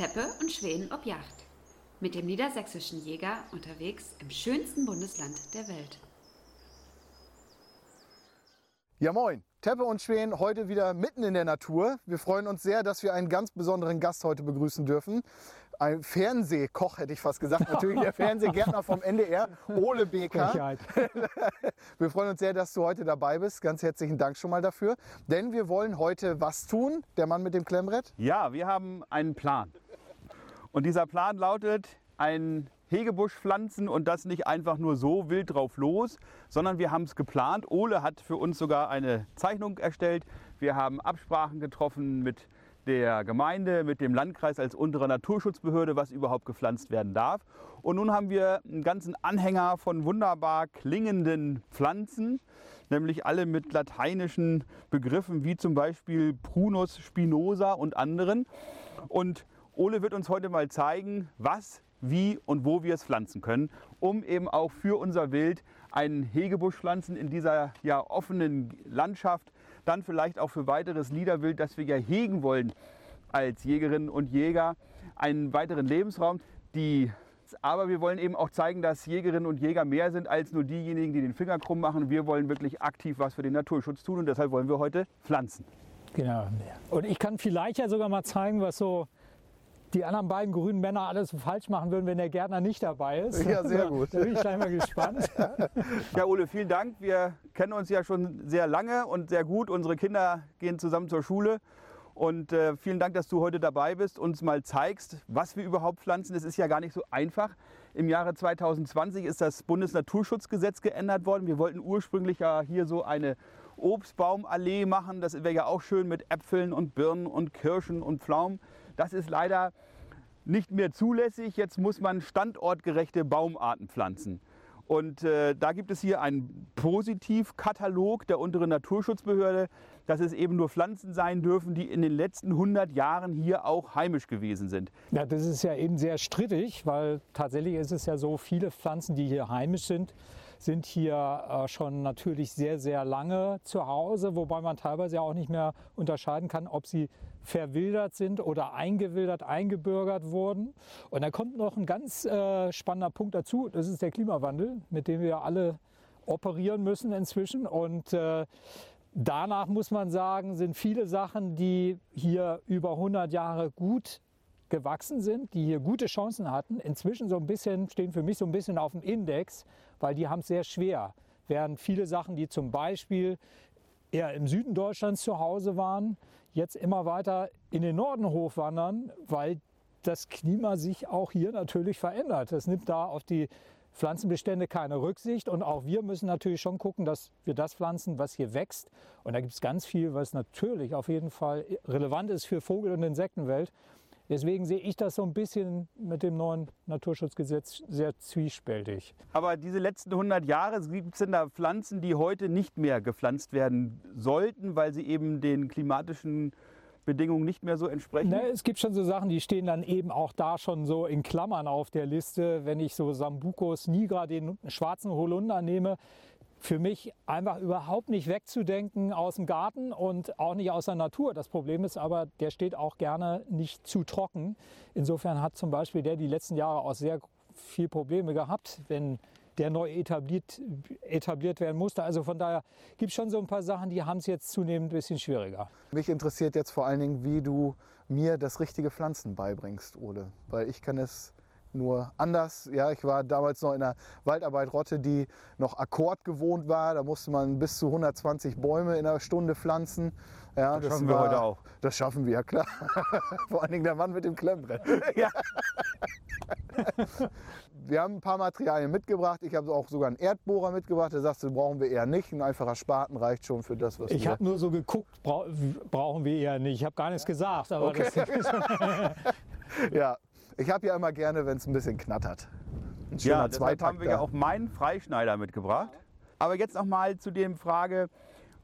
Teppe und Schweden ob Yacht. Mit dem niedersächsischen Jäger unterwegs im schönsten Bundesland der Welt. Ja moin, Teppe und Schweden heute wieder mitten in der Natur. Wir freuen uns sehr, dass wir einen ganz besonderen Gast heute begrüßen dürfen. Ein Fernsehkoch hätte ich fast gesagt, natürlich der Fernsehgärtner vom NDR, Ole Beker. Wir freuen uns sehr, dass du heute dabei bist. Ganz herzlichen Dank schon mal dafür. Denn wir wollen heute was tun, der Mann mit dem Klemmbrett? Ja, wir haben einen Plan. Und dieser Plan lautet, ein Hegebusch pflanzen und das nicht einfach nur so wild drauf los, sondern wir haben es geplant. Ole hat für uns sogar eine Zeichnung erstellt. Wir haben Absprachen getroffen mit der Gemeinde, mit dem Landkreis als untere Naturschutzbehörde, was überhaupt gepflanzt werden darf. Und nun haben wir einen ganzen Anhänger von wunderbar klingenden Pflanzen, nämlich alle mit lateinischen Begriffen wie zum Beispiel Prunus spinosa und anderen. Und Ole wird uns heute mal zeigen, was, wie und wo wir es pflanzen können, um eben auch für unser Wild einen Hegebusch pflanzen in dieser ja, offenen Landschaft dann vielleicht auch für weiteres Niederwild, das wir ja hegen wollen als Jägerinnen und Jäger, einen weiteren Lebensraum. Die aber wir wollen eben auch zeigen, dass Jägerinnen und Jäger mehr sind als nur diejenigen, die den Finger krumm machen. Wir wollen wirklich aktiv was für den Naturschutz tun und deshalb wollen wir heute pflanzen. Genau. Und ich kann vielleicht ja sogar mal zeigen, was so die anderen beiden grünen Männer alles falsch machen würden, wenn der Gärtner nicht dabei ist. Ja, sehr gut. Da bin ich gleich mal gespannt. Ja, Ole, vielen Dank. Wir kennen uns ja schon sehr lange und sehr gut. Unsere Kinder gehen zusammen zur Schule. Und äh, vielen Dank, dass du heute dabei bist, uns mal zeigst, was wir überhaupt pflanzen. Das ist ja gar nicht so einfach. Im Jahre 2020 ist das Bundesnaturschutzgesetz geändert worden. Wir wollten ursprünglich ja hier so eine Obstbaumallee machen. Das wäre ja auch schön mit Äpfeln und Birnen und Kirschen und Pflaumen. Das ist leider nicht mehr zulässig. Jetzt muss man standortgerechte Baumarten pflanzen. Und äh, da gibt es hier einen Positivkatalog der unteren Naturschutzbehörde, dass es eben nur Pflanzen sein dürfen, die in den letzten 100 Jahren hier auch heimisch gewesen sind. Ja, das ist ja eben sehr strittig, weil tatsächlich ist es ja so, viele Pflanzen, die hier heimisch sind, sind hier äh, schon natürlich sehr, sehr lange zu Hause, wobei man teilweise auch nicht mehr unterscheiden kann, ob sie verwildert sind oder eingewildert, eingebürgert wurden. Und da kommt noch ein ganz äh, spannender Punkt dazu, das ist der Klimawandel, mit dem wir alle operieren müssen inzwischen. Und äh, danach muss man sagen, sind viele Sachen, die hier über 100 Jahre gut gewachsen sind, die hier gute Chancen hatten, inzwischen so ein bisschen, stehen für mich so ein bisschen auf dem Index, weil die haben es sehr schwer. Während viele Sachen, die zum Beispiel eher im Süden Deutschlands zu Hause waren, jetzt immer weiter in den Norden hochwandern, weil das Klima sich auch hier natürlich verändert. Das nimmt da auf die Pflanzenbestände keine Rücksicht und auch wir müssen natürlich schon gucken, dass wir das pflanzen, was hier wächst. Und da gibt es ganz viel, was natürlich auf jeden Fall relevant ist für Vogel- und Insektenwelt. Deswegen sehe ich das so ein bisschen mit dem neuen Naturschutzgesetz sehr zwiespältig. Aber diese letzten 100 Jahre gibt es denn da Pflanzen, die heute nicht mehr gepflanzt werden sollten, weil sie eben den klimatischen Bedingungen nicht mehr so entsprechen? Ne, es gibt schon so Sachen, die stehen dann eben auch da schon so in Klammern auf der Liste. Wenn ich so Sambucus nigra, den schwarzen Holunder nehme, für mich einfach überhaupt nicht wegzudenken aus dem Garten und auch nicht aus der Natur. Das Problem ist aber, der steht auch gerne nicht zu trocken. Insofern hat zum Beispiel der die letzten Jahre auch sehr viel Probleme gehabt, wenn der neu etabliert, etabliert werden musste. Also von daher gibt es schon so ein paar Sachen, die haben es jetzt zunehmend ein bisschen schwieriger. Mich interessiert jetzt vor allen Dingen, wie du mir das richtige Pflanzen beibringst, Ole. Weil ich kann es nur anders. Ja, ich war damals noch in der Waldarbeit Rotte, die noch Akkord gewohnt war. Da musste man bis zu 120 Bäume in einer Stunde pflanzen. Ja, das, das schaffen wir heute auch. Das schaffen wir, ja klar. Vor allen Dingen der Mann mit dem Klemmbrett. Ja. wir haben ein paar Materialien mitgebracht. Ich habe auch sogar einen Erdbohrer mitgebracht. Der sagst du, brauchen wir eher nicht. Ein einfacher Spaten reicht schon für das, was ich wir... Ich habe nur so geguckt, brauchen wir eher nicht. Ich habe gar nichts gesagt. Aber okay. ja, ich habe ja immer gerne, wenn es ein bisschen knattert. Ein ja, deshalb haben wir ja auch meinen Freischneider mitgebracht. Aber jetzt noch mal zu der Frage,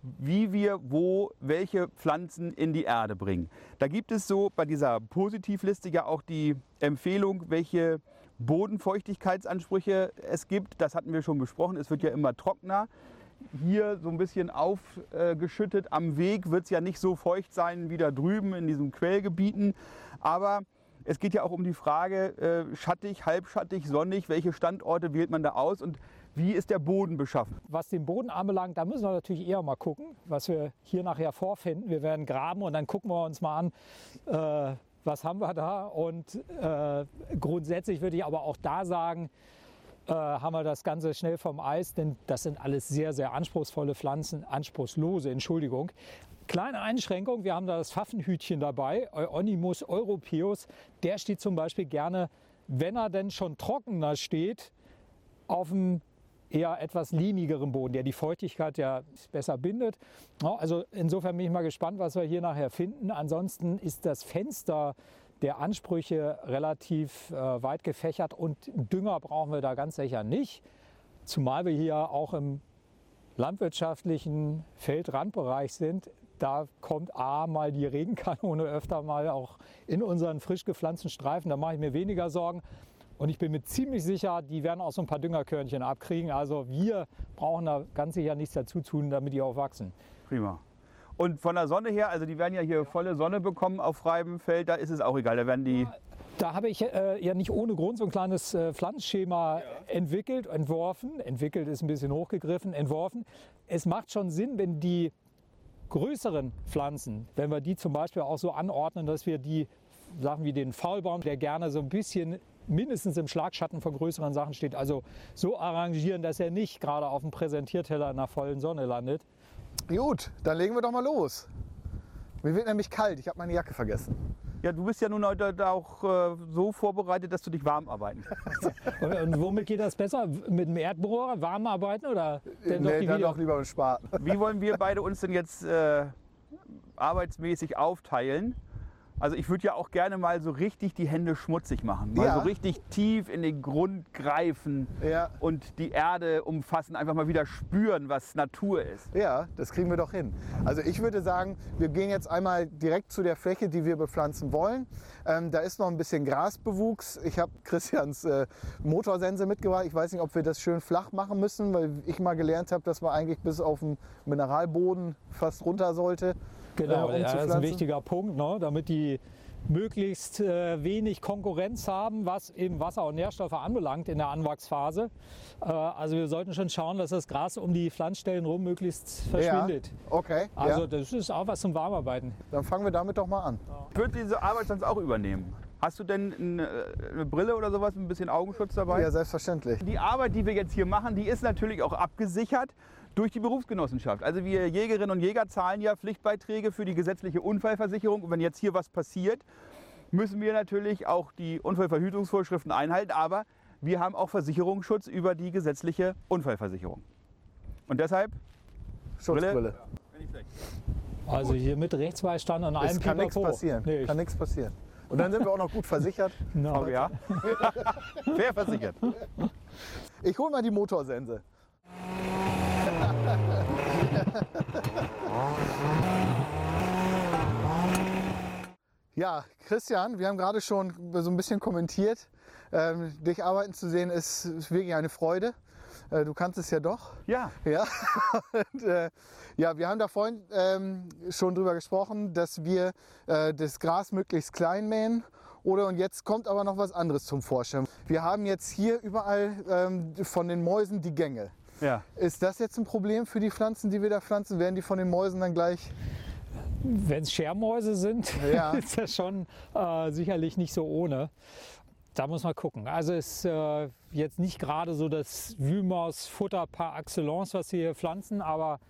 wie wir wo welche Pflanzen in die Erde bringen. Da gibt es so bei dieser Positivliste ja auch die Empfehlung, welche Bodenfeuchtigkeitsansprüche es gibt. Das hatten wir schon besprochen. Es wird ja immer trockener. Hier so ein bisschen aufgeschüttet. Am Weg wird es ja nicht so feucht sein wie da drüben in diesen Quellgebieten. Aber es geht ja auch um die Frage, äh, schattig, halbschattig, sonnig, welche Standorte wählt man da aus und wie ist der Boden beschaffen? Was den Boden anbelangt, da müssen wir natürlich eher mal gucken, was wir hier nachher vorfinden. Wir werden graben und dann gucken wir uns mal an, äh, was haben wir da. Und äh, grundsätzlich würde ich aber auch da sagen, äh, haben wir das Ganze schnell vom Eis, denn das sind alles sehr, sehr anspruchsvolle Pflanzen, anspruchslose, Entschuldigung. Kleine Einschränkung, wir haben da das Pfaffenhütchen dabei, Euonymus europaeus. Der steht zum Beispiel gerne, wenn er denn schon trockener steht, auf dem eher etwas lehmigeren Boden, der die Feuchtigkeit ja besser bindet. Also insofern bin ich mal gespannt, was wir hier nachher finden. Ansonsten ist das Fenster der Ansprüche relativ äh, weit gefächert und Dünger brauchen wir da ganz sicher nicht. Zumal wir hier auch im landwirtschaftlichen Feldrandbereich sind. Da kommt A mal die Regenkanone öfter mal auch in unseren frisch gepflanzten Streifen. Da mache ich mir weniger Sorgen. Und ich bin mir ziemlich sicher, die werden auch so ein paar Düngerkörnchen abkriegen. Also wir brauchen da ganz sicher nichts dazu tun, damit die auch wachsen. Prima. Und von der Sonne her, also die werden ja hier volle Sonne bekommen auf freiem Feld, da ist es auch egal, da werden die... Da habe ich äh, ja nicht ohne Grund so ein kleines äh, Pflanzschema ja. entwickelt, entworfen. Entwickelt ist ein bisschen hochgegriffen, entworfen. Es macht schon Sinn, wenn die größeren Pflanzen, wenn wir die zum Beispiel auch so anordnen, dass wir die, sagen wir den Faulbaum, der gerne so ein bisschen mindestens im Schlagschatten von größeren Sachen steht. Also so arrangieren, dass er nicht gerade auf dem Präsentierteller in der vollen Sonne landet. Gut, dann legen wir doch mal los. Mir wird nämlich kalt, ich habe meine Jacke vergessen. Ja, du bist ja nun heute auch äh, so vorbereitet, dass du dich warm arbeiten kannst. Und womit geht das besser? Mit dem Erdbohrer warm arbeiten oder denn nee, doch, dann doch lieber mit Spaten. Wie wollen wir beide uns denn jetzt äh, arbeitsmäßig aufteilen? Also ich würde ja auch gerne mal so richtig die Hände schmutzig machen. Mal ja. so richtig tief in den Grund greifen ja. und die Erde umfassen, einfach mal wieder spüren, was Natur ist. Ja, das kriegen wir doch hin. Also ich würde sagen, wir gehen jetzt einmal direkt zu der Fläche, die wir bepflanzen wollen. Ähm, da ist noch ein bisschen Grasbewuchs. Ich habe Christians äh, Motorsense mitgebracht. Ich weiß nicht, ob wir das schön flach machen müssen, weil ich mal gelernt habe, dass man eigentlich bis auf den Mineralboden fast runter sollte. Genau, äh, um ja, das ist ein wichtiger Punkt, ne? damit die möglichst äh, wenig Konkurrenz haben, was eben Wasser und Nährstoffe anbelangt in der Anwachsphase. Äh, also wir sollten schon schauen, dass das Gras um die Pflanzstellen rum möglichst verschwindet. Ja, okay. Also ja. das ist auch was zum Warmarbeiten. Dann fangen wir damit doch mal an. Ich würde diese Arbeit sonst auch übernehmen. Hast du denn eine, eine, Brille oder sowas, ein bisschen Augenschutz dabei? Ja, selbstverständlich. Die Arbeit, die wir jetzt hier machen, die ist natürlich auch abgesichert durch die Berufsgenossenschaft. Also wir Jägerinnen und Jäger zahlen ja Pflichtbeiträge für die gesetzliche Unfallversicherung. Und wenn jetzt hier was passiert, müssen wir natürlich auch die Unfallverhütungsvorschriften einhalten. Aber wir haben auch Versicherungsschutz über die gesetzliche Unfallversicherung. Und deshalb Schutzbrille. Also hier mit Rechtsbeistand und allem Es kann nichts passieren. Nee, kann nichts passieren. Und dann sind wir auch noch gut versichert. No. Oh, ja. Wer versichert? Ich hole mal die Motorsense. Ja, Christian, wir haben gerade schon so ein bisschen kommentiert. Ähm, dich arbeiten zu sehen ist, ist wirklich eine Freude. Äh, du kannst es ja doch. Ja. Ja, und, äh, ja wir haben da vorhin ähm, schon drüber gesprochen, dass wir äh, das Gras möglichst klein mähen. Oder und jetzt kommt aber noch was anderes zum Vorschein. Wir haben jetzt hier überall ähm, von den Mäusen die Gänge. Ja. Ist das jetzt ein Problem für die Pflanzen, die wir da pflanzen? Werden die von den Mäusen dann gleich wenn es Schermäuse sind, ja. ist das schon äh, sicherlich nicht so ohne. Da muss man gucken. Also ist äh, jetzt nicht gerade so das Wühlmausfutter par excellence, was wir hier pflanzen, aber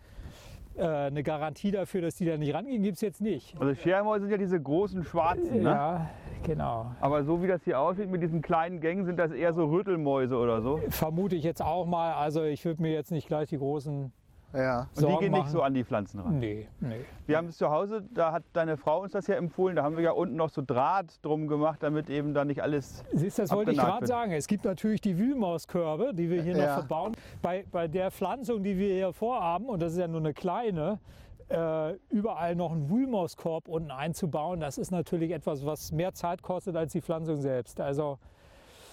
äh, eine Garantie dafür, dass die da nicht rangehen, gibt es jetzt nicht. Also Schermäuse sind ja diese großen schwarzen, ne? Ja, genau. Aber so wie das hier aussieht mit diesen kleinen Gängen, sind das eher so Rüttelmäuse oder so? Vermute ich jetzt auch mal. Also ich würde mir jetzt nicht gleich die großen ja. Und die gehen nicht so an die Pflanzen ran? Nee, nee. Wir haben es zu Hause, da hat deine Frau uns das ja empfohlen, da haben wir ja unten noch so Draht drum gemacht, damit eben da nicht alles Siehst, das wollte ich gerade sagen. Es gibt natürlich die Wühlmauskörbe, die wir hier ja. noch verbauen. Bei, bei der Pflanzung, die wir hier vorhaben, und das ist ja nur eine kleine, äh, überall noch einen Wühlmauskorb unten einzubauen, das ist natürlich etwas, was mehr Zeit kostet als die Pflanzung selbst. Also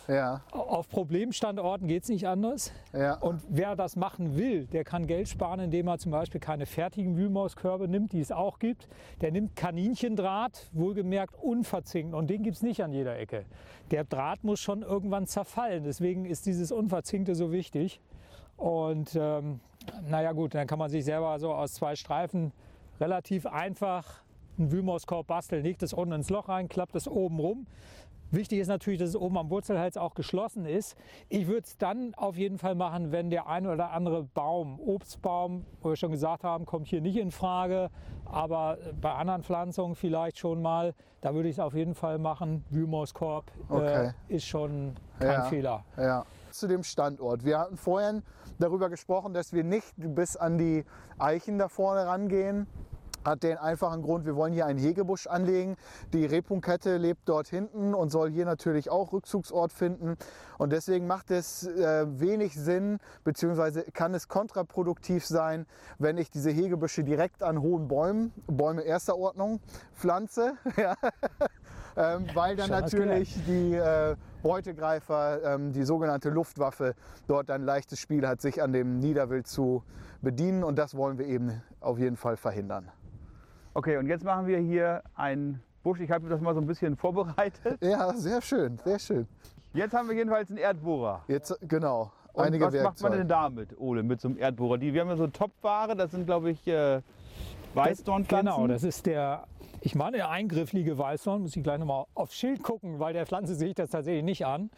Ja, Auf Problemstandorten geht es nicht anders. ja. Und wer das machen will, der kann Geld sparen, indem er zum Beispiel keine fertigen Wühlmauskörbe nimmt, die es auch gibt. Der nimmt Kaninchendraht, wohlgemerkt unverzinkt. Und den gibt es nicht an jeder Ecke. Der Draht muss schon irgendwann zerfallen. Deswegen ist dieses Unverzinkte so wichtig. Und ähm, naja gut, dann kann man sich selber so aus zwei Streifen relativ einfach einen Wühlmauskorb basteln. Legt es unten ins Loch rein, klappt es oben rum. Wichtig ist natürlich, dass es oben am Wurzelhals auch geschlossen ist. Ich würde es dann auf jeden Fall machen, wenn der ein oder andere Baum, Obstbaum, wo wir schon gesagt haben, kommt hier nicht in Frage, aber bei anderen Pflanzungen vielleicht schon mal. Da würde ich es auf jeden Fall machen. Wühlmauskorb Okay. äh, ist schon kein Ja. Fehler. Ja, zu dem Standort. Wir hatten vorhin darüber gesprochen, dass wir nicht bis an die Eichen da vorne rangehen. Hat den einfachen Grund, wir wollen hier einen Hegebusch anlegen. Die Rebhuhnkette lebt dort hinten und soll hier natürlich auch Rückzugsort finden. Und deswegen macht es äh, wenig Sinn, beziehungsweise kann es kontraproduktiv sein, wenn ich diese Hegebüsche direkt an hohen Bäumen, Bäume erster Ordnung, pflanze. Ja. ähm, weil dann Schon was natürlich die äh, Beutegreifer, ähm, die sogenannte Luftwaffe, dort ein leichtes Spiel hat, sich an dem Niederwild zu bedienen. Und das wollen wir eben auf jeden Fall verhindern. Okay, und jetzt machen wir hier einen Busch. Ich habe das mal so ein bisschen vorbereitet. Ja, sehr schön, sehr schön. Jetzt haben wir jedenfalls einen Erdbohrer. Jetzt, genau, Und einige was macht man Werkzeuge. denn damit, Ole, mit so einem Erdbohrer? Die, wir haben ja so Topware, das sind, glaube ich, äh, Weißdornpflanzen. Genau, das ist der, ich meine, der eingrifflige Weißdorn. Muss ich gleich nochmal aufs Schild gucken, weil der Pflanze sehe ich das tatsächlich nicht an.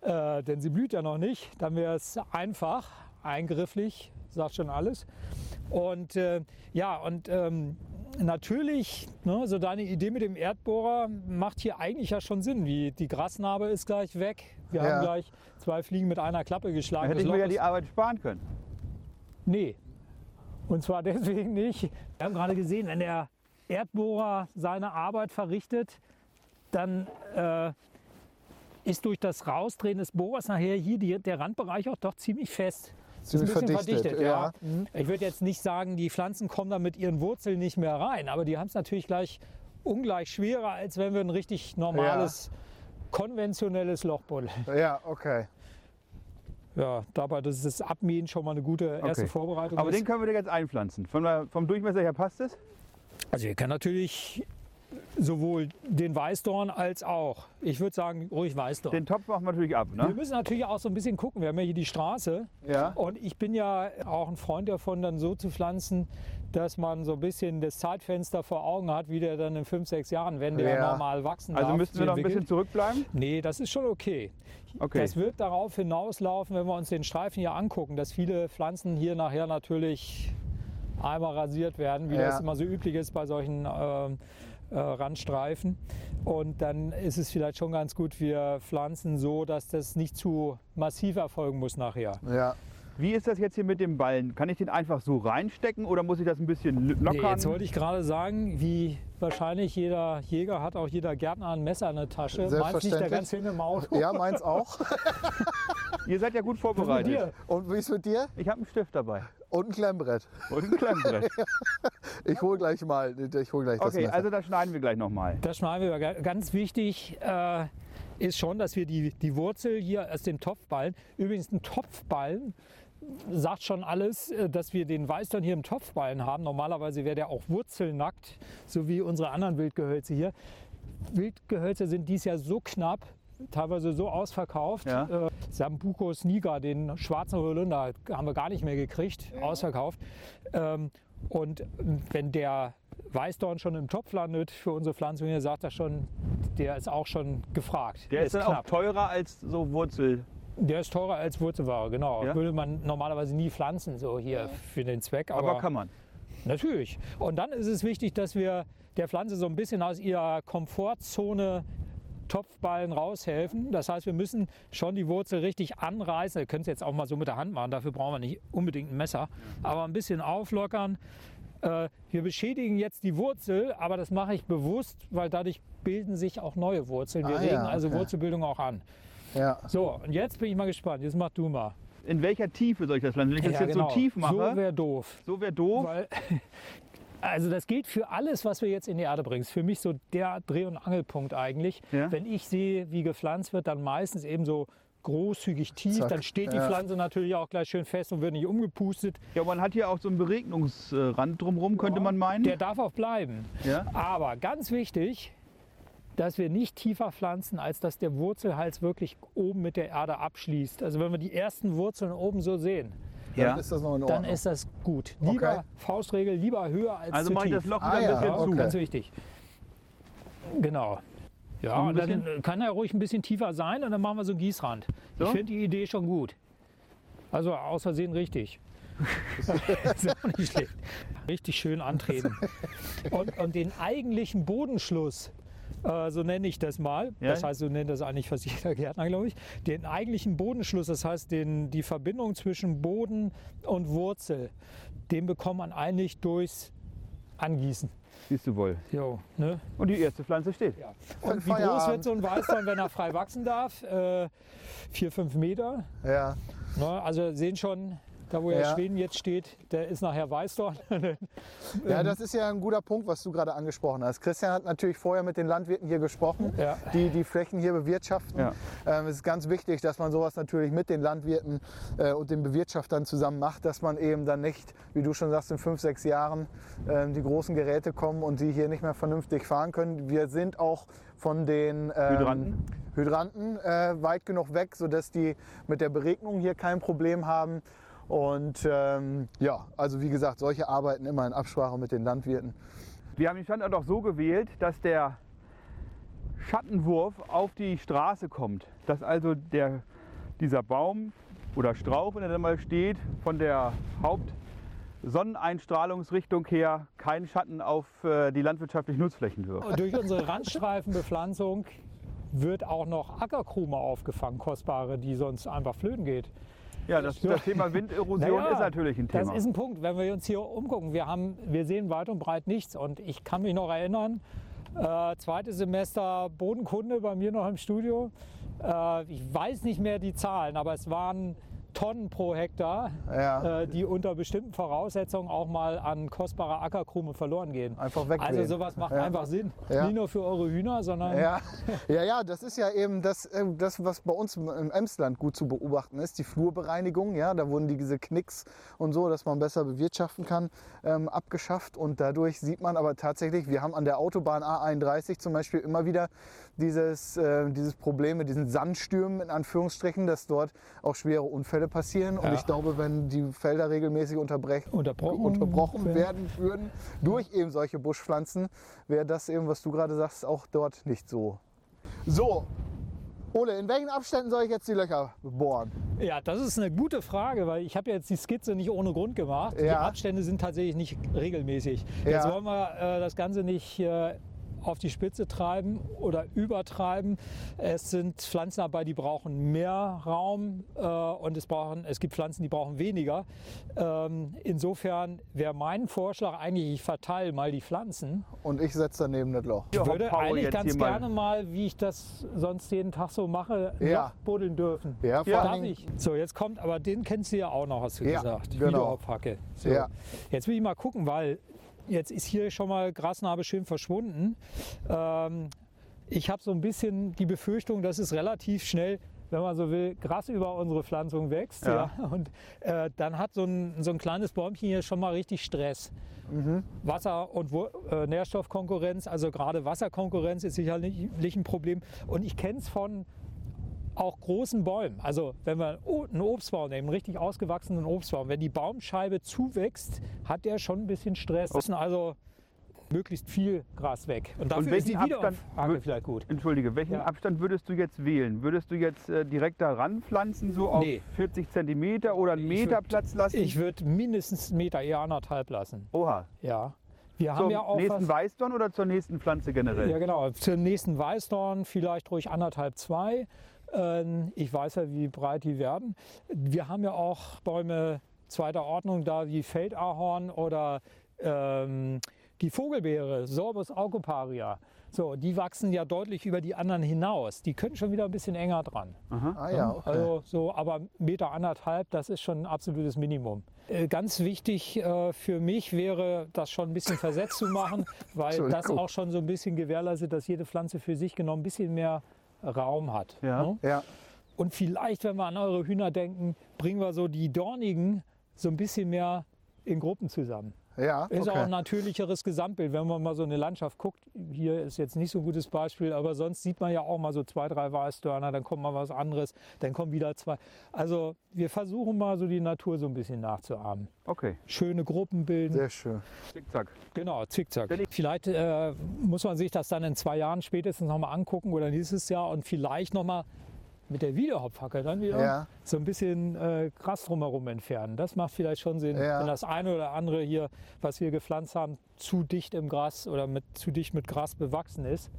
Äh, denn sie blüht ja noch nicht. Dann wäre es einfach, eingrifflich, sagt schon alles. Und äh, ja, und ähm, natürlich, ne, so deine Idee mit dem Erdbohrer macht hier eigentlich ja schon Sinn. Wie die Grasnarbe ist gleich weg. Wir Ja. haben gleich zwei Fliegen mit einer Klappe geschlagen. Dann hätte ich mir ja die Arbeit sparen können. Nee. Und zwar deswegen nicht. Wir haben gerade gesehen, wenn der Erdbohrer seine Arbeit verrichtet, dann äh, ist durch das Rausdrehen des Bohrers nachher hier die, der Randbereich auch doch ziemlich fest. Ist Ziemlich verdichtet, ja. Ich würde jetzt nicht sagen, die Pflanzen kommen da mit ihren Wurzeln nicht mehr rein, aber die haben es natürlich gleich ungleich schwerer, als wenn wir ein richtig normales, konventionelles Loch buddeln. Ja, okay. Ja, dabei, dass das Abmähen schon mal eine gute erste Okay. Vorbereitung Aber ist. den können wir dir jetzt einpflanzen. Von vom Durchmesser her passt es? Also ihr könnt natürlich sowohl den Weißdorn als auch, ich würde sagen, ruhig Weißdorn. Den Topf machen wir natürlich ab. wir Ne? müssen natürlich auch so ein bisschen gucken. Wir haben ja hier die Straße Ja. und ich bin ja auch ein Freund davon, dann so zu pflanzen, dass man so ein bisschen das Zeitfenster vor Augen hat, wie der dann in fünf, sechs Jahren, wenn der Ja. normal wachsen Also darf, müssten wir noch ein bisschen zurückbleiben? Nee, das ist schon okay. Okay. Das wird darauf hinauslaufen, wenn wir uns den Streifen hier angucken, dass viele Pflanzen hier nachher natürlich einmal rasiert werden, wie Ja. das immer so üblich ist bei solchen ähm, äh, Randstreifen. Und dann ist es vielleicht schon ganz gut, wir pflanzen so, dass das nicht zu massiv erfolgen muss nachher. Ja. Wie ist das jetzt hier mit dem Ballen? Kann ich den einfach so reinstecken oder muss ich das ein bisschen Nee, lockern? jetzt wollte ich gerade sagen, wie wahrscheinlich jeder Jäger hat auch jeder Gärtner ein Messer in der Tasche. Meins da Selbstverständlich. ganz hinten im Auto. ja, meins auch. Ihr seid ja gut vorbereitet. dir? Und wie ist mit dir? Ich habe einen Stift dabei Und ein Klemmbrett. und ein Klemmbrett. Ich hole gleich mal, ich hol gleich das Okay, Messer. also da schneiden wir gleich nochmal. Das schneiden wir. Ga- Ganz wichtig äh, ist schon, dass wir die, die Wurzel hier aus dem Topfballen, übrigens ein Topfballen, sagt schon alles, äh, dass wir den Weißdorn hier im Topfballen haben. Normalerweise wäre der auch wurzelnackt, so wie unsere anderen Wildgehölze hier. Wildgehölze sind dies Jahr so knapp, teilweise so ausverkauft. Ja. Äh, Sambucus niger, den schwarzen Holunder, haben wir gar nicht mehr gekriegt, ausverkauft. Ähm, und wenn der Weißdorn schon im Topf landet für unsere Pflanzung hier, sagt er schon, der ist auch schon gefragt. Der ist dann auch knapp. teurer als so Wurzel. Der ist teurer als Wurzelware, genau. Ja? Würde man normalerweise nie pflanzen, so hier für den Zweck. Aber, kann man. Natürlich. Und dann ist es wichtig, dass wir der Pflanze so ein bisschen aus ihrer Komfortzone Topfballen raushelfen. Das heißt, wir müssen schon die Wurzel richtig anreißen. Wir können es jetzt auch mal so mit der Hand machen, dafür brauchen wir nicht unbedingt ein Messer. Aber ein bisschen auflockern. Äh, Wir beschädigen jetzt die Wurzel, aber das mache ich bewusst, weil dadurch bilden sich auch neue Wurzeln. Wir Ah, regen ja, also okay. Wurzelbildung auch an. ja. So, und jetzt bin ich mal gespannt. Jetzt mach du mal. In welcher Tiefe soll ich das pflanzen? Wenn ich das Ja, jetzt genau. so tief mache, So wäre doof. so wäre doof. Weil Also das gilt für alles, was wir jetzt in die Erde bringen. Ist für mich so der Dreh- und Angelpunkt eigentlich. Ja. Wenn ich sehe, wie gepflanzt wird, dann meistens eben so großzügig tief. Zack. Dann steht die Ja. Pflanze natürlich auch gleich schön fest und wird nicht umgepustet. Ja, man hat hier auch so einen Beregnungsrand drumherum, könnte man meinen. Der darf auch bleiben. ja? Aber ganz wichtig, dass wir nicht tiefer pflanzen, als dass der Wurzelhals wirklich oben mit der Erde abschließt. Also wenn wir die ersten Wurzeln oben so sehen, Dann ja. ist das noch in dann Ordnung. ist das gut. Lieber Okay. Faustregel, lieber höher als Also zu mache ich tief. das Loch Ah, wieder ja, ein bisschen okay. zu. Ganz wichtig. Genau. Ja, dann kann er ruhig ein bisschen tiefer sein und dann machen wir so einen Gießrand. So? Ich finde die Idee schon gut. Also aus Versehen richtig. ist auch nicht schlecht. Richtig schön antreten. Und, und den eigentlichen Bodenschluss, äh, so nenne ich das mal, Ja. das heißt, so nennt das eigentlich fast jeder Gärtner, glaube ich, den eigentlichen Bodenschluss, das heißt den, die Verbindung zwischen Boden und Wurzel, den bekommt man eigentlich durchs Angießen. Siehst du wohl. Jo, ne? Und die erste Pflanze steht. Ja. Und wie groß wird so ein Weißdorn, wenn er frei wachsen darf? Äh, vier, fünf Meter. Ja. Ne? Also sehen schon, da wo Herr Ja. Schweden jetzt steht, der ist nachher Weißdorn. ja, das ist ja ein guter Punkt, was du gerade angesprochen hast. Christian hat natürlich vorher mit den Landwirten hier gesprochen, Ja. die die Flächen hier bewirtschaften. Ja. Ähm, es ist ganz wichtig, dass man sowas natürlich mit den Landwirten äh, und den Bewirtschaftern zusammen macht, dass man eben dann nicht, wie du schon sagst, in fünf, sechs Jahren ähm, die großen Geräte kommen und die hier nicht mehr vernünftig fahren können. Wir sind auch von den ähm, Hydranten? Hydranten äh, weit genug weg, sodass die mit der Beregnung hier kein Problem haben. Und ähm, ja, also wie gesagt, solche arbeiten immer in Absprache mit den Landwirten. Wir haben den Standort auch so gewählt, dass der Schattenwurf auf die Straße kommt. Dass also der, dieser Baum oder Strauch, wenn er dann mal steht, von der Hauptsonneneinstrahlungsrichtung her keinen Schatten auf äh, die landwirtschaftlichen Nutzflächen wirft. Und durch unsere Randstreifenbepflanzung wird auch noch Ackerkrume aufgefangen, kostbare, die sonst einfach flöten geht. Ja, das, das Thema Winderosion Naja, ist natürlich ein Thema. Das ist ein Punkt, wenn wir uns hier umgucken. Wir, haben, wir sehen weit und breit nichts. Und ich kann mich noch erinnern, äh, zweites Semester Bodenkunde bei mir noch im Studio. Äh, ich weiß nicht mehr die Zahlen, aber es waren Tonnen pro Hektar, Ja. äh, die unter bestimmten Voraussetzungen auch mal an kostbarer Ackerkrume verloren gehen. Einfach wegwehen. Also sowas macht Ja. einfach Sinn. Ja. Nicht nur für eure Hühner, sondern Ja, ja, ja, das ist ja eben das, äh, das, was bei uns im Emsland gut zu beobachten ist, die Flurbereinigung. Ja, da wurden diese Knicks und so, dass man besser bewirtschaften kann, ähm, abgeschafft. Und dadurch sieht man aber tatsächlich, wir haben an der Autobahn A31 zum Beispiel immer wieder dieses, äh, dieses Problem mit diesen Sandstürmen in Anführungsstrichen, dass dort auch schwere Unfälle passieren. Und Ja. ich glaube, wenn die Felder regelmäßig unterbrechen, Unterbrochen unterbrochen werden. würden durch eben solche Buschpflanzen, wäre das eben, was du gerade sagst, auch dort nicht so. So, Ole, in welchen Abständen soll ich jetzt die Löcher bohren? Ja, das ist eine gute Frage, weil ich habe jetzt die Skizze nicht ohne Grund gemacht. Die Ja. Abstände sind tatsächlich nicht regelmäßig. Ja. Jetzt wollen wir äh, das Ganze nicht äh, auf die Spitze treiben oder übertreiben. Es sind Pflanzen dabei, die brauchen mehr Raum äh, und es, brauchen, es gibt Pflanzen, die brauchen weniger. Ähm, insofern wäre mein Vorschlag eigentlich, ich verteile mal die Pflanzen. Und ich setze daneben das Loch. Ich würde Paul eigentlich ganz gerne mal, wie ich das sonst jeden Tag so mache, Ja. Loch buddeln dürfen. Ja, vor Ja. ich? So, jetzt kommt, aber den kennst du ja auch noch, hast du Ja, gesagt. genau. Wiederaufhacke. So. Ja. Jetzt will ich mal gucken, weil jetzt ist hier schon mal Grasnarbe schön verschwunden. Ähm, ich habe so ein bisschen die Befürchtung, dass es relativ schnell, wenn man so will, Gras über unsere Pflanzung wächst. Ja. Ja. Und äh, dann hat so ein, so ein kleines Bäumchen hier schon mal richtig Stress. Wasser- und äh, Nährstoffkonkurrenz, also gerade Wasserkonkurrenz ist sicherlich ein Problem. Und ich kenne es von auch großen Bäumen. Also wenn wir einen Obstbaum nehmen, einen richtig ausgewachsenen Obstbaum, wenn die Baumscheibe zuwächst, hat der schon ein bisschen Stress. Müssen also möglichst viel Gras weg. Und dafür ist die welchen Abstand Wiederaufhacke wür- vielleicht gut. Entschuldige, welchen Ja. Abstand würdest du jetzt wählen? Würdest du jetzt äh, direkt da ranpflanzen, so auf Nee. 40 Zentimeter oder einen Meter würd- Platz lassen? Ich würde mindestens einen Meter, eher anderthalb lassen. Oha. Ja. Wir Zum haben ja auch nächsten was, Weißdorn oder zur nächsten Pflanze generell? Ja, genau. Zum nächsten Weißdorn vielleicht ruhig anderthalb, zwei. Ähm, Ich weiß ja, wie breit die werden. Wir haben ja auch Bäume zweiter Ordnung da, wie Feldahorn oder ähm, Die Vogelbeere, Sorbus aucoparia, so, die wachsen ja deutlich über die anderen hinaus. Die können schon wieder ein bisschen enger dran. Ah ja, okay. Also so, aber Meter anderthalb, das ist schon ein absolutes Minimum. Äh, Ganz wichtig äh, für mich wäre, das schon ein bisschen versetzt zu machen, weil das auch schon so ein bisschen gewährleistet, dass jede Pflanze für sich genommen ein bisschen mehr Raum hat. Ja. ne? ja. Und vielleicht, wenn wir an eure Hühner denken, bringen wir so die Dornigen so ein bisschen mehr in Gruppen zusammen. Ja, Ist auch ein natürlicheres Gesamtbild, wenn man mal so eine Landschaft guckt. Hier ist jetzt nicht so ein gutes Beispiel, aber sonst sieht man ja auch mal so zwei, drei Weißdörner, dann kommt mal was anderes, dann kommen wieder zwei. Also wir versuchen mal so die Natur so ein bisschen nachzuahmen. Okay, Schöne Gruppen bilden. Sehr schön. zickzack. Genau, zickzack. Vielleicht äh, muss man sich das dann in zwei Jahren spätestens nochmal angucken oder nächstes Jahr und vielleicht nochmal mit der Videohauptfackel dann wieder Ja. so ein bisschen äh, Gras drumherum entfernen. Das macht vielleicht schon Sinn, Ja. wenn das eine oder andere hier, was wir gepflanzt haben, zu dicht im Gras oder mit, zu dicht mit Gras bewachsen ist,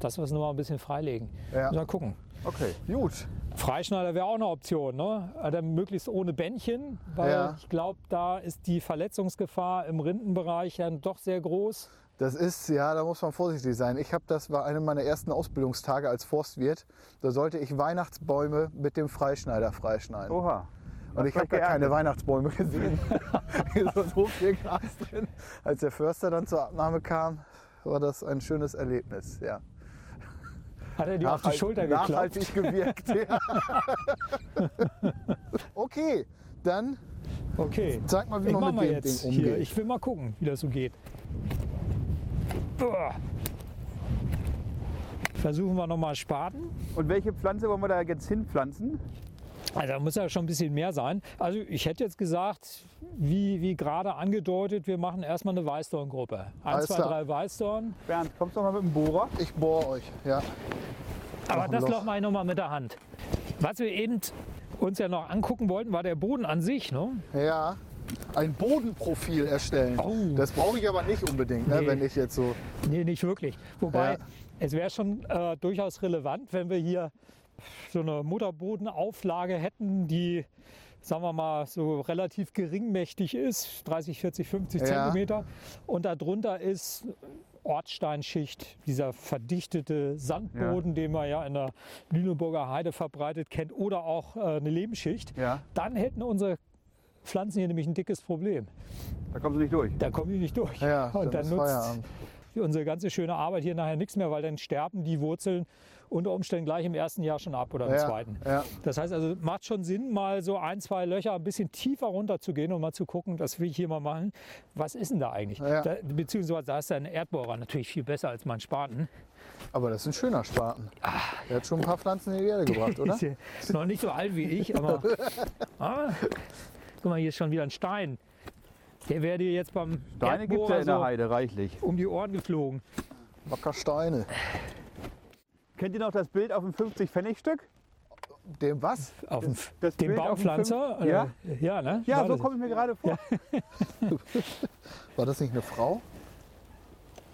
dass wir es nochmal ein bisschen freilegen. Ja. Mal gucken. Okay. Gut. Freischneider wäre auch eine Option, ne? Dann möglichst ohne Bändchen, weil Ja. ich glaube, da ist die Verletzungsgefahr im Rindenbereich dann doch sehr groß. Das ist, ja, da muss man vorsichtig sein. Ich habe das war eine meiner ersten Ausbildungstage als Forstwirt. Da sollte ich Weihnachtsbäume mit dem Freischneider freischneiden. Oha. Und ich habe gar keine Weihnachtsbäume gesehen. Hier ist so viel Gras drin. Als der Förster dann zur Abnahme kam, war das ein schönes Erlebnis. Ja. Hat er dir auf die Schulter geklopft? Nachhaltig gewirkt. Ja. okay, dann Okay. zeig mal, wie Ich man mit dem jetzt Ding hier. umgeht. Ich will mal gucken, wie das so geht. Versuchen wir nochmal Spaten. Und welche Pflanze wollen wir da jetzt hinpflanzen? Also da muss ja schon ein bisschen mehr sein. Also ich hätte jetzt gesagt, wie, wie gerade angedeutet, wir machen erstmal eine Weißdorngruppe. Eins, Alles zwei, klar. drei Weißdorn. Bernd, kommst du noch mal mit dem Bohrer? Ich bohre euch. Ja. Aber das Loch. Loch mache ich nochmal mit der Hand. Was wir eben uns ja noch angucken wollten, war der Boden an sich. Ne? ja. Ein Bodenprofil erstellen. Oh. Das brauche ich aber nicht unbedingt, ne, Nee. wenn ich jetzt so. Nee, nicht wirklich. Wobei, Ja. es wäre schon äh, durchaus relevant, wenn wir hier so eine Mutterbodenauflage hätten, die, sagen wir mal, so relativ geringmächtig ist, 30, 40, 50 Ja. Zentimeter. Und darunter ist Ortsteinschicht, dieser verdichtete Sandboden, den man ja in der Lüneburger Heide verbreitet kennt, oder auch äh, eine Lebensschicht. Ja. Dann hätten unsere Pflanzen hier nämlich ein dickes Problem. Da kommst du nicht durch. Da kommen die nicht durch. Ja, und dann dann nutzt Feierabend. unsere ganze schöne Arbeit hier nachher nichts mehr, weil dann sterben die Wurzeln unter Umständen gleich im ersten Jahr schon ab oder im Ja, zweiten. ja. Das heißt also, macht schon Sinn, mal so ein, zwei Löcher ein bisschen tiefer runter zu gehen und mal zu gucken, das will ich hier mal machen. Was ist denn da eigentlich? Ja. Da, beziehungsweise da ist ein Erdbohrer natürlich viel besser als mein Spaten. Aber das ist ein schöner Spaten. Der hat schon ein paar Pflanzen in die Erde gebracht, oder? Noch nicht so alt wie ich, aber. ah, guck mal, hier ist schon wieder ein Stein. Der wäre dir jetzt beim Steine gibt es ja in der Heide reichlich. um die Ohren geflogen. Wacker Steine. Kennt ihr noch das Bild auf dem 50-Pfennig-Stück? Dem was? Auf dem, das den Bild auf dem Ja? Ja, ne? Ja, War so das- komme ich mir gerade vor. War das nicht eine Frau?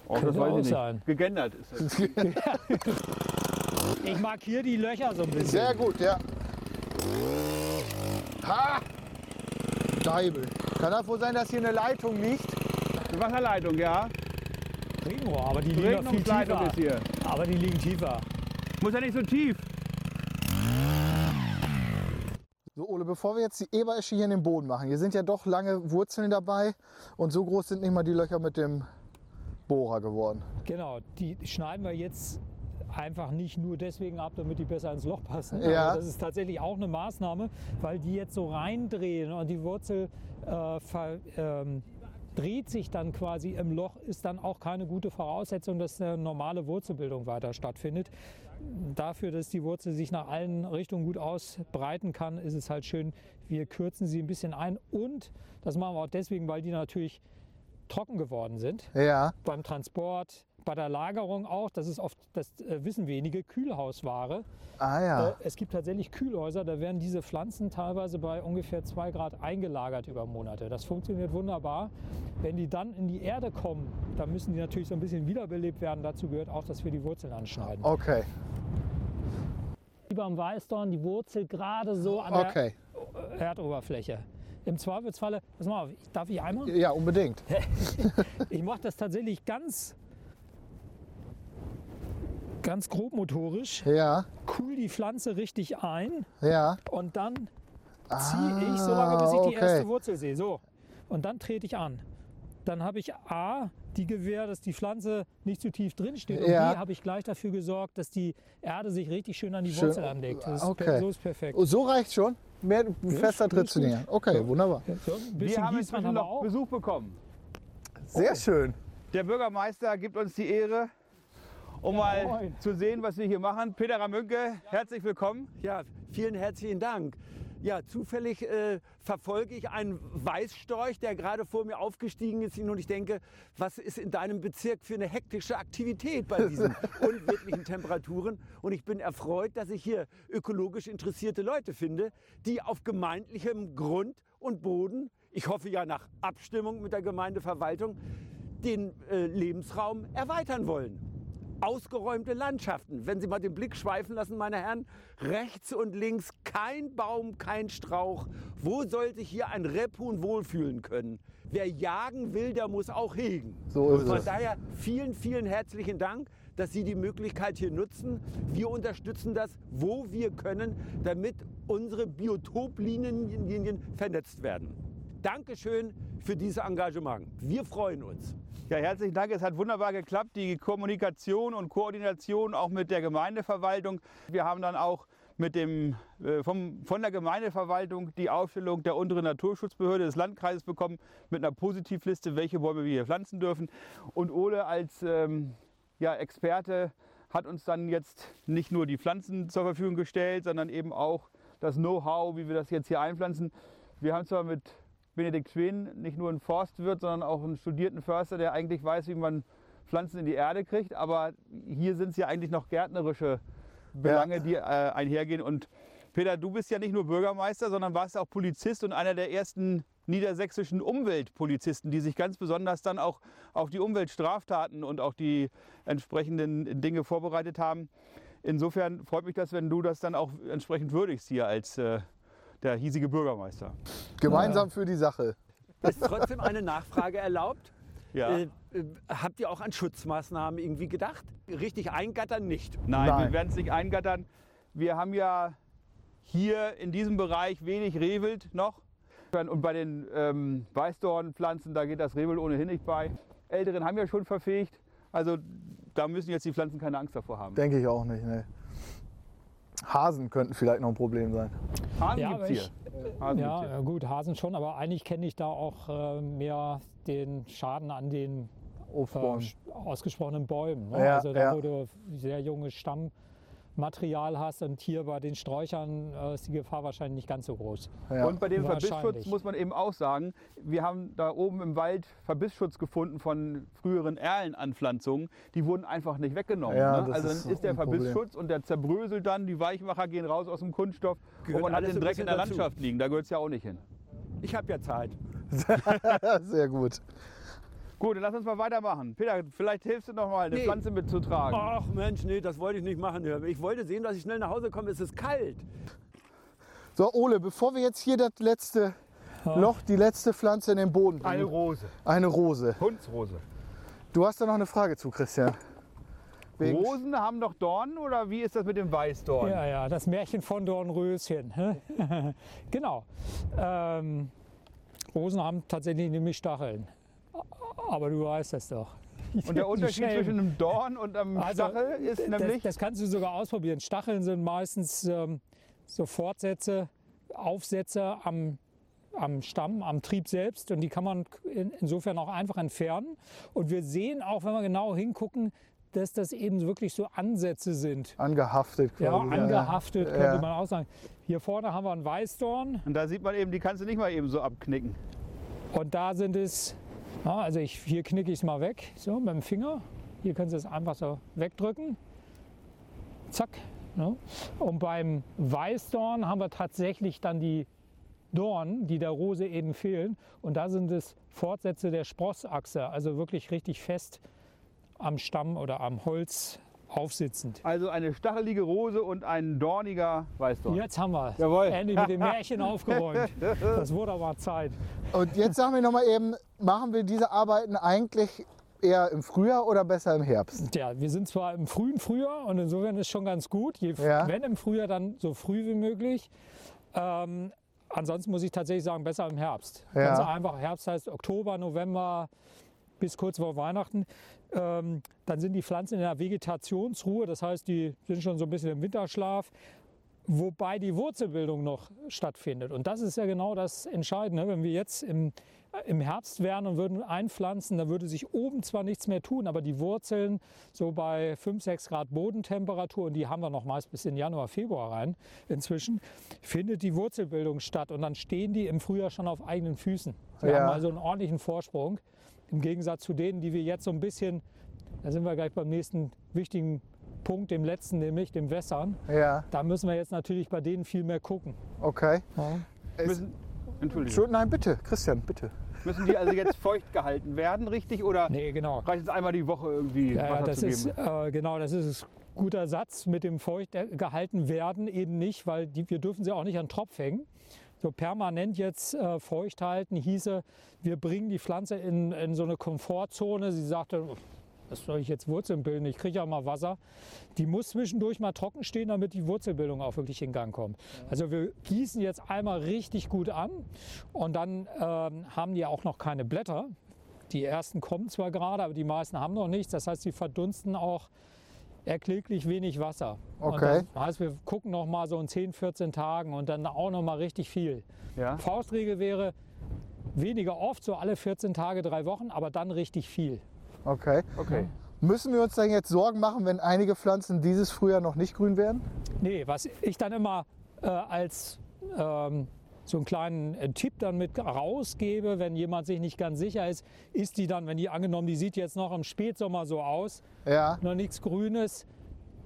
Oh, das Könnte weiß auch ich nicht. sein. Gegendert ist es. Ich markiere die Löcher so ein bisschen. Sehr gut, ja. Ha! Deibel. Kann das wohl sein, dass hier eine Leitung liegt? Eine Wasserleitung, ja. Regenrohr, aber die liegen viel tiefer. ist hier. Aber die liegen tiefer. Muss ja nicht so tief. So, Ole, bevor wir jetzt die Eberesche hier in den Boden machen, hier sind ja doch lange Wurzeln dabei und so groß sind nicht mal die Löcher mit dem Bohrer geworden. Genau, die schneiden wir jetzt einfach nicht nur deswegen ab, damit die besser ins Loch passen. Ja. Aber das ist tatsächlich auch eine Maßnahme, weil die jetzt so reindrehen und die Wurzel äh, ver, ähm, dreht sich dann quasi im Loch, ist dann auch keine gute Voraussetzung, dass eine normale Wurzelbildung weiter stattfindet. Dafür, dass die Wurzel sich nach allen Richtungen gut ausbreiten kann, ist es halt schön, wir kürzen sie ein bisschen ein und das machen wir auch deswegen, weil die natürlich trocken geworden sind Ja, beim Transport, bei der Lagerung auch, das ist oft, das äh, wissen wenige, Kühlhausware. ah ja. Äh, es gibt tatsächlich Kühlhäuser, da werden diese Pflanzen teilweise bei ungefähr 2 Grad eingelagert über Monate. Das funktioniert wunderbar. Wenn die dann in die Erde kommen, dann müssen die natürlich so ein bisschen wiederbelebt werden. Dazu gehört auch, dass wir die Wurzeln anschneiden. Okay, Wie beim Weißdorn, die Wurzel gerade so an okay. der Erdoberfläche. im Zweifelsfalle, pass mal auf, darf ich einmal? Ja, unbedingt. Ich mache das tatsächlich ganz, ganz grobmotorisch, Ja, cool die Pflanze richtig ein ja. und dann ziehe ich so lange, bis ich die Ah, okay. erste Wurzel sehe. So. Und dann trete ich an. Dann habe ich A, die Gewähr, dass die Pflanze nicht zu tief drin steht. Und Ja. B, habe ich gleich dafür gesorgt, dass die Erde sich richtig schön an die Schön. Wurzel anlegt. Das ist Okay. per, so ist perfekt. Oh, so reicht schon? Mehr fester ist Tritt zu dir. Okay, wunderbar. So, ein Wir bisschen haben inzwischen wir noch auch. Besuch bekommen. Sehr schön. Der Bürgermeister gibt uns die Ehre, um mal moin. zu sehen, was wir hier machen. Peter Ramünke, herzlich willkommen. Ja, vielen herzlichen Dank. Ja, zufällig äh, verfolge ich einen Weißstorch, der gerade vor mir aufgestiegen ist. Und ich denke, was ist in deinem Bezirk für eine hektische Aktivität bei diesen unwirtlichen Temperaturen? Und ich bin erfreut, dass ich hier ökologisch interessierte Leute finde, die auf gemeindlichem Grund und Boden, ich hoffe ja nach Abstimmung mit der Gemeindeverwaltung, den äh, Lebensraum erweitern wollen ausgeräumte Landschaften. Wenn Sie mal den Blick schweifen lassen, meine Herren, rechts und links kein Baum, kein Strauch. Wo soll sich hier ein Rebhuhn wohlfühlen können? Wer jagen will, der muss auch hegen. So ist Von es. daher vielen, vielen herzlichen Dank, dass Sie die Möglichkeit hier nutzen. Wir unterstützen das, wo wir können, damit unsere Biotoplinien vernetzt werden. Dankeschön für dieses Engagement. Wir freuen uns. Ja, herzlichen Dank. Es hat wunderbar geklappt. Die Kommunikation und Koordination auch mit der Gemeindeverwaltung. Wir haben dann auch mit dem, äh, vom, von der Gemeindeverwaltung die Aufstellung der unteren Naturschutzbehörde des Landkreises bekommen mit einer Positivliste, welche Bäume wir hier pflanzen dürfen. Und Ole als ähm, ja, Experte hat uns dann jetzt nicht nur die Pflanzen zur Verfügung gestellt, sondern eben auch das Know-how, wie wir das jetzt hier einpflanzen. Wir haben zwar mit Benedikt Schwen nicht nur einen Forstwirt, sondern auch einen studierten Förster, der eigentlich weiß, wie man Pflanzen in die Erde kriegt. Aber hier sind es ja eigentlich noch gärtnerische Belange, die äh, einhergehen. Und Peter, du bist ja nicht nur Bürgermeister, sondern warst auch Polizist und einer der ersten niedersächsischen Umweltpolizisten, die sich ganz besonders dann auch auf die Umweltstraftaten und auch die entsprechenden Dinge vorbereitet haben. Insofern freut mich das, wenn du das dann auch entsprechend würdigst hier als äh, der hiesige Bürgermeister. Gemeinsam für die Sache. Ist trotzdem eine Nachfrage erlaubt? Ja. Äh, äh, habt ihr auch an Schutzmaßnahmen irgendwie gedacht? Richtig eingattern nicht. Nein, Nein. wir werden es nicht eingattern. Wir haben ja hier in diesem Bereich wenig Rehwild noch. Und bei den ähm, Weißdornpflanzen, da geht das Rehwild ohnehin nicht bei. Älteren haben ja schon verfegt. Also da müssen jetzt die Pflanzen keine Angst davor haben. Denke ich auch nicht. Nee. Hasen könnten vielleicht noch ein Problem sein. Hasen Ja, gibt's hier. ich- Hasen Ja, gibt's hier. gut, Hasen schon, aber eigentlich kenne ich da auch äh, mehr den Schaden an den äh, ausgesprochenen Bäumen. Ne? Ja, also da, ja. du sehr junges Stammmaterial hast und hier bei den Sträuchern äh, ist die Gefahr wahrscheinlich nicht ganz so groß. Ja. Und bei dem Verbissschutz muss man eben auch sagen, wir haben da oben im Wald Verbissschutz gefunden von früheren Erlenanpflanzungen. Die wurden einfach nicht weggenommen. Ja, ne? Also ist dann ist der Problem. Verbissschutz und der zerbröselt dann, die Weichmacher gehen raus aus dem Kunststoff Gehört und man hat alles den Dreck in der dazu. Landschaft liegen. Da gehört es ja auch nicht hin. Ich habe ja Zeit. Sehr gut. Gut, dann lass uns mal weitermachen. Peter, vielleicht hilfst du noch mal, eine Nee. Pflanze mitzutragen. Ach Mensch, nee, das wollte ich nicht machen. Ich wollte sehen, dass ich schnell nach Hause komme. Es ist kalt. So, Ole, bevor wir jetzt hier das letzte Loch, die letzte Pflanze in den Boden bringen. Rose. Eine Rose. Hundsrose. Du hast da noch eine Frage zu, Christian. Wegen- Rosen haben doch Dornen oder wie ist das mit dem Weißdorn? Ja, ja, das Märchen von Dornröschen. genau. Ähm, Rosen haben tatsächlich nämlich Stacheln. Aber du weißt das doch. Und der Unterschied zwischen einem Dorn und einem Also, Stachel ist Das, nämlich... das kannst du sogar ausprobieren. Stacheln sind meistens ähm, so Fortsätze, Aufsätze am, am Stamm, am Trieb selbst. Und die kann man in, insofern auch einfach entfernen. Und wir sehen auch, wenn wir genau hingucken, dass das eben wirklich so Ansätze sind. Angehaftet Ja, quasi. angehaftet Ja. könnte man auch sagen. Hier vorne haben wir einen Weißdorn Und da sieht man eben, die kannst du nicht mal eben so abknicken. und da sind es, ja, also ich, hier knicke ich es mal weg, so mit dem Finger. Hier können Sie es einfach so wegdrücken. Zack. Ja. Und beim Weißdorn haben wir tatsächlich dann die Dornen, die der Rose eben fehlen. Und da sind es Fortsätze der Sprossachse, also wirklich richtig fest am Stamm oder am Holz aufsitzend. Also eine stachelige Rose und ein dorniger Weißdorn. Jetzt haben wir Jawohl. endlich mit dem Märchen aufgeräumt. Das wurde aber Zeit. Und jetzt sagen wir noch mal eben, machen wir diese Arbeiten eigentlich eher im Frühjahr oder besser im Herbst? Ja, wir sind zwar im frühen Frühjahr und insofern ist schon ganz gut. Je, Ja. Wenn im Frühjahr, dann so früh wie möglich. Ähm, ansonsten muss ich tatsächlich sagen, besser im Herbst. Ja. Ganz einfach, Herbst heißt Oktober, November bis kurz vor Weihnachten. Ähm, dann sind die Pflanzen in der Vegetationsruhe, das heißt, die sind schon so ein bisschen im Winterschlaf. Wobei die Wurzelbildung noch stattfindet. Und das ist ja genau das Entscheidende. Wenn wir jetzt im, im Herbst wären und würden einpflanzen, dann würde sich oben zwar nichts mehr tun, aber die Wurzeln so bei 5, 6 Grad Bodentemperatur, und die haben wir noch meist bis in Januar, Februar rein inzwischen, findet die Wurzelbildung statt. Und dann stehen die im Frühjahr schon auf eigenen Füßen. Wir Ja. haben also einen ordentlichen Vorsprung. Im Gegensatz zu denen, die wir jetzt so ein bisschen, da sind wir gleich beim nächsten wichtigen Punkt, dem letzten, nämlich dem Wässern. Ja, Da müssen wir jetzt natürlich bei denen viel mehr gucken. okay. Es, Müssen, Entschuldigung. Nein, bitte, Christian, bitte. Müssen die also jetzt feucht gehalten werden, richtig? Oder Nee, genau. reicht es einmal die Woche irgendwie Ja, ja, Wasser das zu ist, geben? äh, genau, das ist ein guter Satz mit dem feucht gehalten werden eben nicht, weil die, wir dürfen sie auch nicht an den Tropf hängen. So permanent jetzt äh, feucht halten hieße, wir bringen die Pflanze in, in so eine Komfortzone. Sie sagte, was soll ich jetzt Wurzeln bilden? Ich kriege ja mal Wasser. Die muss zwischendurch mal trocken stehen, damit die Wurzelbildung auch wirklich in Gang kommt. Also wir gießen jetzt einmal richtig gut an und dann ähm, haben die auch noch keine Blätter. Die ersten kommen zwar gerade, aber die meisten haben noch nichts. Das heißt, sie verdunsten auch erkläglich wenig Wasser. Okay. Und das heißt, wir gucken noch mal so in 10, 14 Tagen und dann auch noch mal richtig viel. Ja. Faustregel wäre weniger oft, so alle 14 Tage, drei Wochen, aber dann richtig viel. Okay. Okay. Müssen wir uns dann jetzt Sorgen machen, wenn einige Pflanzen dieses Frühjahr noch nicht grün werden? Nee, was ich dann immer äh, als ähm, so einen kleinen äh, Tipp dann mit rausgebe, wenn jemand sich nicht ganz sicher ist, ist die dann, wenn die angenommen, die sieht jetzt noch im Spätsommer so aus, Ja, noch nichts Grünes,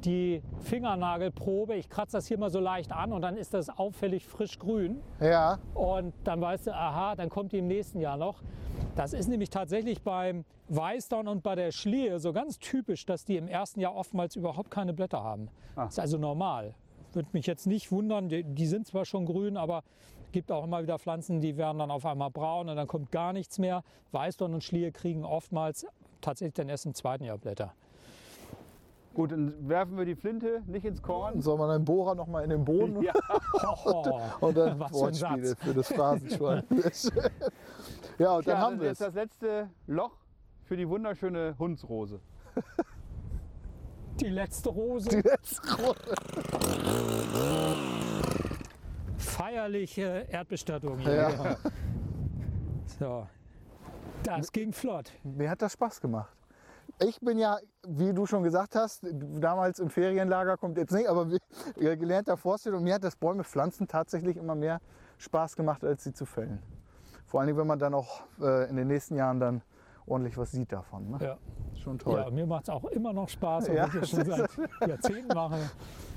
die Fingernagelprobe, ich kratze das hier mal so leicht an und dann ist das auffällig frisch grün. ja, Und dann weißt du, aha, dann kommt die im nächsten Jahr noch. Das ist nämlich tatsächlich beim Weißdorn und bei der Schlehe so ganz typisch, dass die im ersten Jahr oftmals überhaupt keine Blätter haben. Ah. Das ist also normal. Würde mich jetzt nicht wundern, die, die sind zwar schon grün, aber gibt auch immer wieder Pflanzen, die werden dann auf einmal braun und dann kommt gar nichts mehr. Weißdorn und Schlehe kriegen oftmals tatsächlich dann erst im zweiten Jahr Blätter. Gut, dann werfen wir die Flinte nicht ins Korn. soll man einen Bohrer noch mal in den Boden Ja. Oh, und dann was Wortspiele Satz. für das Phrasenschwein. Ja, und dann Ja, haben wir jetzt das letzte Loch für die wunderschöne Hundsrose. die letzte Rose. Die letzte Runde. feierliche Erdbestattung hier. Ja. So. Das ging flott. Mir hat das Spaß gemacht. Ich bin ja, wie du schon gesagt hast, damals im Ferienlager kommt jetzt nicht, aber gelernter Forstwirt und mir hat das Bäume pflanzen tatsächlich immer mehr Spaß gemacht, als sie zu fällen. Vor allem, wenn man dann auch äh, in den nächsten Jahren dann ordentlich was sieht davon. Ne? Ja. Schon toll. Ja, mir macht es auch immer noch Spaß, Ja, obwohl ich das schon seit Jahrzehnten mache.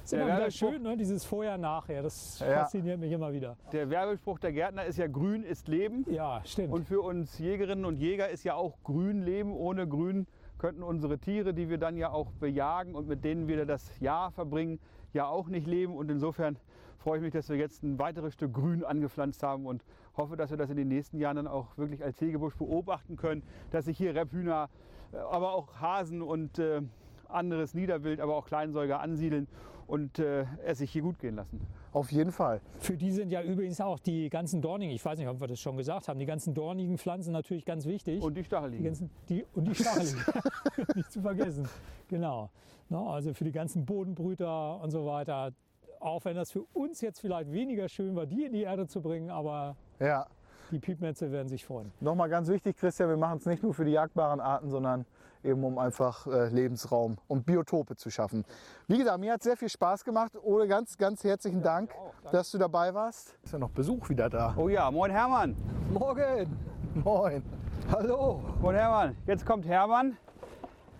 Ist immer wieder schön, ne? dieses Vorher-Nachher. Das Ja. fasziniert mich immer wieder. Der Werbespruch der Gärtner ist ja Grün ist Leben. Ja, stimmt. Und für uns Jägerinnen und Jäger ist ja auch Grün Leben. Ohne Grün könnten unsere Tiere, die wir dann ja auch bejagen und mit denen wir das Jahr verbringen, ja auch nicht leben. Und insofern freue ich mich, dass wir jetzt ein weiteres Stück Grün angepflanzt haben und hoffe, dass wir das in den nächsten Jahren dann auch wirklich als Hegebusch beobachten können, dass sich hier Rebhühner, äh, aber auch Hasen und äh, anderes Niederwild, aber auch Kleinsäuger ansiedeln und äh, es sich hier gut gehen lassen. Auf jeden Fall. Für die sind ja übrigens auch die ganzen dornigen, ich weiß nicht, ob wir das schon gesagt haben, die ganzen dornigen Pflanzen natürlich ganz wichtig. Und die die Stacheligen. ganzen, die, und die Stacheligen, nicht zu vergessen. Genau. Na, also für die ganzen Bodenbrüter und so weiter. Auch wenn das für uns jetzt vielleicht weniger schön war, die in die Erde zu bringen, aber Ja. die Piepmetze werden sich freuen. Nochmal ganz wichtig, Christian, wir machen es nicht nur für die jagbaren Arten, sondern eben um einfach äh, Lebensraum und Biotope zu schaffen. Wie gesagt, mir hat sehr viel Spaß gemacht. Ole, ganz, ganz herzlichen Dank, dass du dabei warst. Ist ja noch Besuch wieder da. Oh ja, moin Hermann. Morgen! Moin. Hallo! Moin Hermann, jetzt kommt Hermann.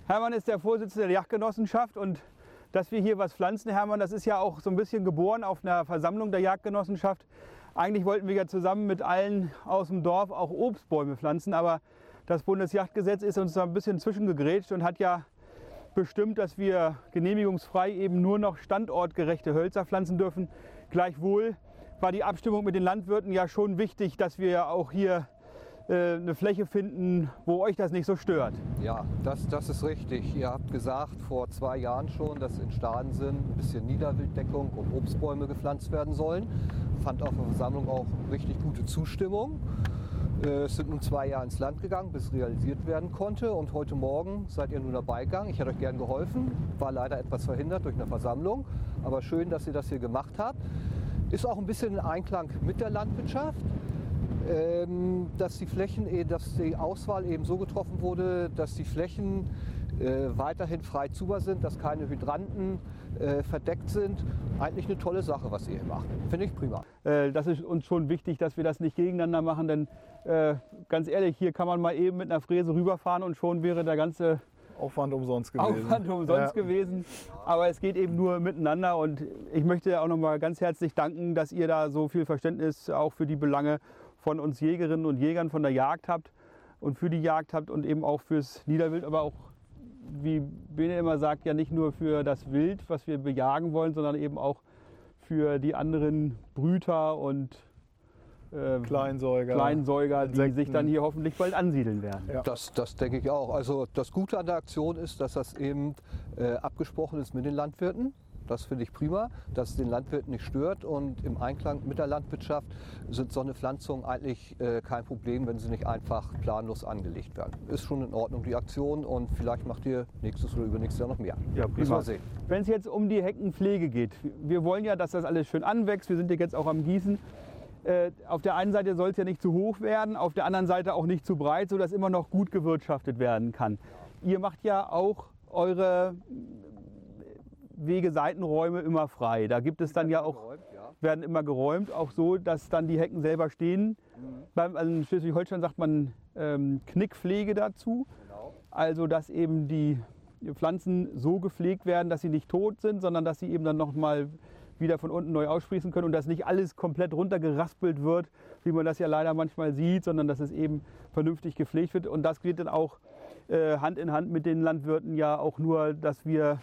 Hermann ist der Vorsitzende der Jagdgenossenschaft und dass wir hier was pflanzen, Hermann, das ist ja auch so ein bisschen geboren auf einer Versammlung der Jagdgenossenschaft. Eigentlich wollten wir ja zusammen mit allen aus dem Dorf auch Obstbäume pflanzen, aber das Bundesjagdgesetz ist uns da ein bisschen zwischengegrätscht und hat ja bestimmt, dass wir genehmigungsfrei eben nur noch standortgerechte Hölzer pflanzen dürfen. Gleichwohl war die Abstimmung mit den Landwirten ja schon wichtig, dass wir auch hier äh, eine Fläche finden, wo euch das nicht so stört. Ja, das, das ist richtig. Ihr habt gesagt vor zwei Jahren schon, dass in Stadensen ein bisschen Niederwilddeckung und Obstbäume gepflanzt werden sollen. Fand auf der Versammlung auch richtig gute Zustimmung. Äh, Es sind nun zwei Jahre ins Land gegangen, bis realisiert werden konnte. Und heute Morgen seid ihr nun dabei gegangen. Ich hätte euch gern geholfen, war leider etwas verhindert durch eine Versammlung. Aber schön, dass ihr das hier gemacht habt. Ist auch ein bisschen in Einklang mit der Landwirtschaft ähm, dass die Flächen, eh- dass die Auswahl eben so getroffen wurde, dass die Flächen äh, weiterhin frei zuber sind, dass keine Hydranten äh, verdeckt sind. Eigentlich eine tolle Sache, was ihr hier macht. Finde ich prima. Äh, Das ist uns schon wichtig, dass wir das nicht gegeneinander machen, denn äh, ganz ehrlich, hier kann man mal eben mit einer Fräse rüberfahren und schon wäre der ganze Aufwand umsonst gewesen. Aufwand umsonst Ja. gewesen. Aber es geht eben nur miteinander und ich möchte auch noch mal ganz herzlich danken, dass ihr da so viel Verständnis auch für die Belange von uns Jägerinnen und Jägern von der Jagd habt und für die Jagd habt und eben auch fürs Niederwild, aber auch wie Bene immer sagt, ja nicht nur für das Wild, was wir bejagen wollen, sondern eben auch für die anderen Brüter und äh, Kleinsäuger. Kleinsäuger, die sich dann hier hoffentlich bald ansiedeln werden. Ja. Das, das denke ich auch. Also das Gute an der Aktion ist, dass das eben äh, abgesprochen ist mit den Landwirten. Das finde ich prima, dass es den Landwirten nicht stört und im Einklang mit der Landwirtschaft sind so eine Pflanzungen eigentlich äh, kein Problem, wenn sie nicht einfach planlos angelegt werden. Ist schon in Ordnung die Aktion und vielleicht macht ihr nächstes oder übernächstes Jahr noch mehr. Ja, prima. Wenn es jetzt um die Heckenpflege geht, wir wollen ja, dass das alles schön anwächst. Wir sind ja jetzt auch am Gießen. Äh, auf der einen Seite soll es ja nicht zu hoch werden, auf der anderen Seite auch nicht zu breit, sodass immer noch gut gewirtschaftet werden kann. Ihr macht ja auch eure Wege-Seitenräume immer frei. Da gibt es dann ja auch, werden immer geräumt, auch so, dass dann die Hecken selber stehen. Beim, also in Schleswig-Holstein sagt man ähm, Knickpflege dazu. Also dass eben die Pflanzen so gepflegt werden, dass sie nicht tot sind, sondern dass sie eben dann nochmal wieder von unten neu aussprießen können und dass nicht alles komplett runtergeraspelt wird, wie man das ja leider manchmal sieht, sondern dass es eben vernünftig gepflegt wird. Und das geht dann auch äh, Hand in Hand mit den Landwirten ja auch nur, dass wir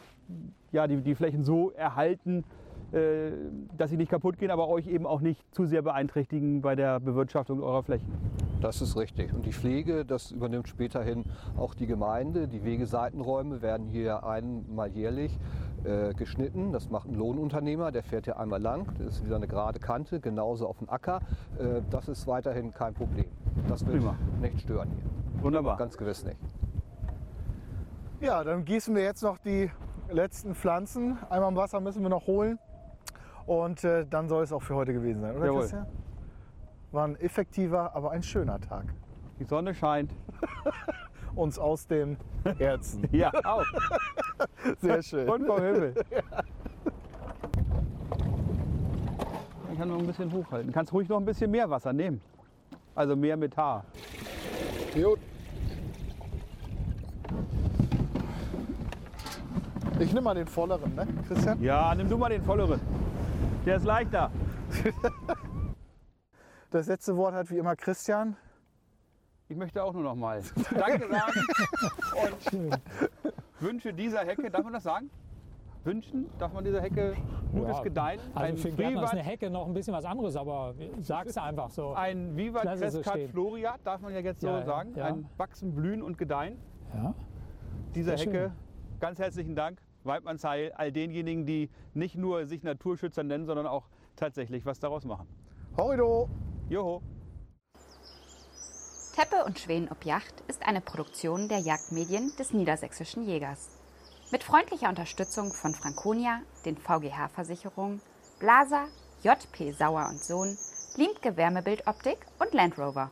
ja, die, die Flächen so erhalten, äh, dass sie nicht kaputt gehen, aber euch eben auch nicht zu sehr beeinträchtigen bei der Bewirtschaftung eurer Flächen. Das ist richtig. Und die Pflege, das übernimmt späterhin auch die Gemeinde. Die Wegeseitenräume werden hier einmal jährlich äh, geschnitten. Das macht ein Lohnunternehmer, der fährt hier einmal lang. Das ist wieder eine gerade Kante, genauso auf dem Acker. Äh, das ist weiterhin kein Problem. Das wird Prima. nicht stören hier. Wunderbar. Ganz gewiss nicht. Ja, dann gießen wir jetzt noch die letzten Pflanzen. Einmal im Wasser müssen wir noch holen. Und äh, dann soll es auch für heute gewesen sein, oder Jawohl. Christian? War ein effektiver, aber ein schöner Tag. Die Sonne scheint. Uns aus dem Herzen. Ja, auch. Sehr schön. Und vom Himmel. Ich kann noch ein bisschen hochhalten. Kannst ruhig noch ein bisschen mehr Wasser nehmen. Also mehr mit Haar. Gut. Ich nehme mal den volleren, ne, Christian? Ja, nimm du mal den volleren. Der ist leichter. Das letzte Wort hat wie immer Christian. Ich möchte auch nur noch mal Danke sagen und wünsche dieser Hecke, darf man das sagen? Wünschen, darf man dieser Hecke gutes Ja, Gedeihen, Also ein für Gärtner ist eine Hecke noch ein bisschen was anderes, aber sag's einfach so. ein Vivat es so Crescat stehen. Floriat, darf man ja jetzt so Ja, sagen. ja. Ein Wachsen, Blühen und Gedeihen. Ja. Dieser Sehr Hecke, ganz herzlichen Dank. Weidmannsheil, all denjenigen, die nicht nur sich Naturschützer nennen, sondern auch tatsächlich was daraus machen. Horrido! Joho! Teppe und Schweden ob Yacht ist eine Produktion der Jagdmedien des Niedersächsischen Jägers. Mit freundlicher Unterstützung von Franconia, den VGH-Versicherungen, Blaser, JP Sauer und Sohn, Limke Wärmebildoptik und Land Rover.